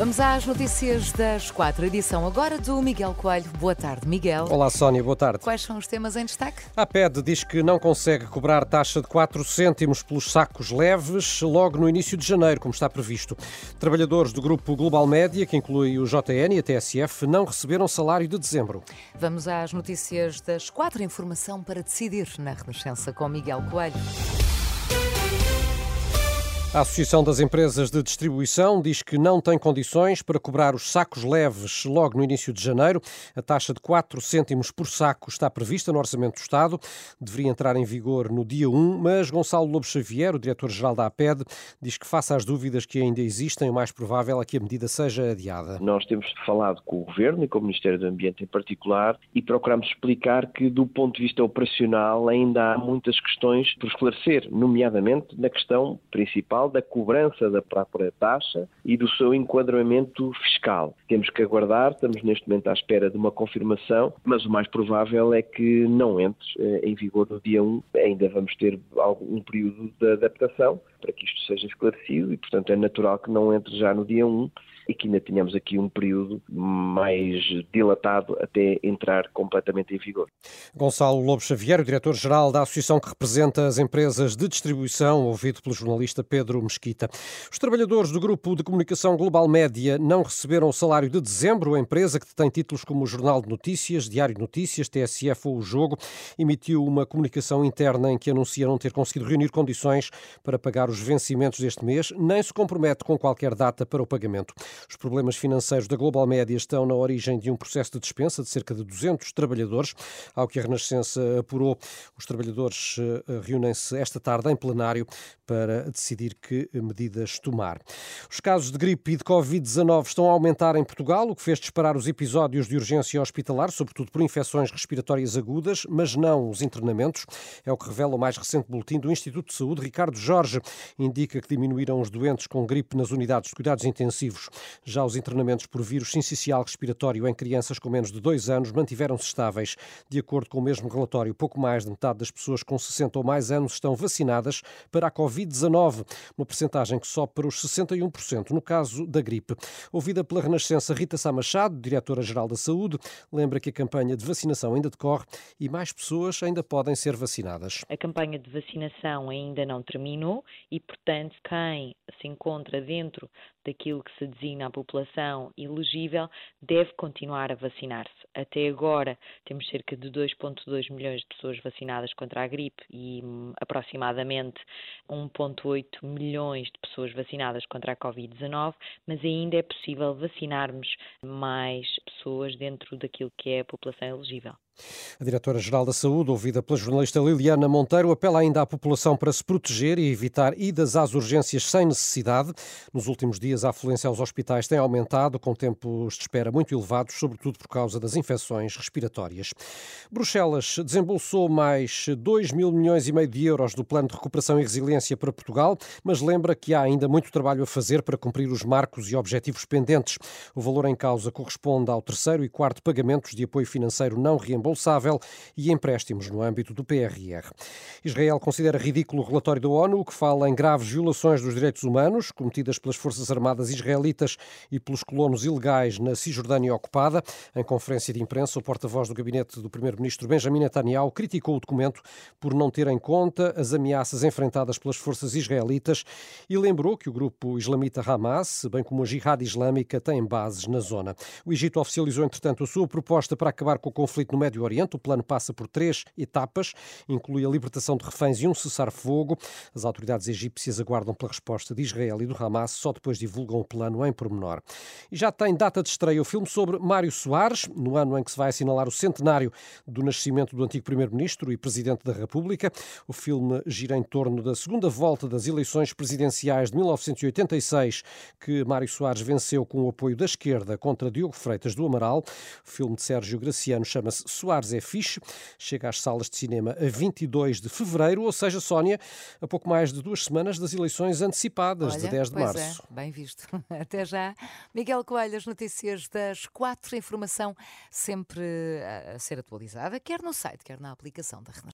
Vamos às notícias das quatro, edição agora do Miguel Coelho. Boa tarde, Miguel. Olá, Sónia, boa tarde. Quais são os temas em destaque? A PED diz que não consegue cobrar taxa de 4 cêntimos pelos sacos leves logo no início de janeiro, como está previsto. Trabalhadores do grupo Global Média, que inclui o JN e a TSF, não receberam salário de dezembro. Vamos às notícias das quatro, informação para decidir na Renascença com Miguel Coelho. A Associação das Empresas de Distribuição diz que não tem condições para cobrar os sacos leves logo no início de janeiro. A taxa de 4 cêntimos por saco está prevista no Orçamento do Estado. Deveria entrar em vigor no dia 1, mas Gonçalo Lobo Xavier, o diretor-geral da APED, diz que, face às dúvidas que ainda existem, o mais provável é que a medida seja adiada. Nós temos falado com o Governo e com o Ministério do Ambiente em particular e procuramos explicar que, do ponto de vista operacional, ainda há muitas questões por esclarecer, nomeadamente na questão principal da cobrança da própria taxa e do seu enquadramento fiscal. Temos que aguardar, estamos neste momento à espera de uma confirmação, mas o mais provável é que não entre eh, em vigor no dia 1. Ainda vamos ter algum período de adaptação para que isto seja esclarecido e, portanto, é natural que não entre já no dia 1 e que ainda tenhamos aqui um período mais dilatado até entrar completamente em vigor. Gonçalo Lobo Xavier, o diretor-geral da associação que representa as empresas de distribuição, ouvido pelo jornalista Pedro Mesquita. Os trabalhadores do grupo de comunicação Global Média não receberam o salário de dezembro. A empresa, que tem títulos como o Jornal de Notícias, Diário de Notícias, TSF ou O Jogo, emitiu uma comunicação interna em que anuncia não ter conseguido reunir condições para pagar os vencimentos deste mês, nem se compromete com qualquer data para o pagamento. Os problemas financeiros da Global Média estão na origem de um processo de dispensa de cerca de 200 trabalhadores. Ao que a Renascença apurou, os trabalhadores eh, reúnem-se esta tarde em plenário para decidir que medidas tomar. Os casos de gripe e de Covid-19 estão a aumentar em Portugal, o que fez disparar os episódios de urgência hospitalar, sobretudo por infecções respiratórias agudas, mas não os internamentos. É o que revela o mais recente boletim do Instituto de Saúde. Ricardo Jorge indica que diminuíram os doentes com gripe nas unidades de cuidados intensivos. Já os internamentos por vírus sincicial respiratório em crianças com menos de dois anos mantiveram-se estáveis. De acordo com o mesmo relatório, pouco mais de metade das pessoas com 60 ou mais anos estão vacinadas para a Covid-19, uma percentagem que sobe para os 61% no caso da gripe. Ouvida pela Renascença, Rita Sá Machado, diretora-geral da Saúde, lembra que a campanha de vacinação ainda decorre e mais pessoas ainda podem ser vacinadas. A campanha de vacinação ainda não terminou e, portanto, quem se encontra dentro daquilo que se designa a população elegível deve continuar a vacinar-se. Até agora temos cerca de 2,2 milhões de pessoas vacinadas contra a gripe e hum, aproximadamente 1,8 milhões de pessoas vacinadas contra a Covid-19, mas ainda é possível vacinarmos mais pessoas dentro daquilo que é a população elegível. A Diretora-Geral da Saúde, ouvida pela jornalista Liliana Monteiro, apela ainda à população para se proteger e evitar idas às urgências sem necessidade. Nos últimos dias, a afluência aos hospitais tem aumentado, com tempos de espera muito elevados, sobretudo por causa das infecções respiratórias. Bruxelas desembolsou mais 2 mil milhões e meio de euros do Plano de Recuperação e Resiliência para Portugal, mas lembra que há ainda muito trabalho a fazer para cumprir os marcos e objetivos pendentes. O valor em causa corresponde ao terceiro e quarto pagamentos de apoio financeiro não reembolsado reembolsável e empréstimos no âmbito do PRR. Israel considera ridículo o relatório da ONU que fala em graves violações dos direitos humanos cometidas pelas Forças Armadas israelitas e pelos colonos ilegais na Cisjordânia ocupada. Em conferência de imprensa, o porta-voz do gabinete do primeiro-ministro Benjamin Netanyahu criticou o documento por não ter em conta as ameaças enfrentadas pelas forças israelitas e lembrou que o grupo islamita Hamas, bem como a Jihad Islâmica, têm bases na zona. O Egito oficializou, entretanto, a sua proposta para acabar com o conflito no Médio Médio Oriente. O plano passa por três etapas, inclui a libertação de reféns e um cessar-fogo. As autoridades egípcias aguardam pela resposta de Israel e do Hamas, só depois divulgam o plano em pormenor. E já tem data de estreia o filme sobre Mário Soares, no ano em que se vai assinalar o centenário do nascimento do antigo Primeiro-Ministro e Presidente da República. O filme gira em torno da segunda volta das eleições presidenciais de 1986, que Mário Soares venceu com o apoio da esquerda contra Diogo Freitas do Amaral. O filme de Sérgio Graciano chama-se Soares é fixe, chega às salas de cinema a 22 de fevereiro, ou seja, Sónia, a pouco mais de duas semanas das eleições antecipadas Olha, de 10 de pois março. É, bem visto. Até já. Miguel Coelho, as notícias das quatro, informação sempre a ser atualizada, quer no site, quer na aplicação da Renascença.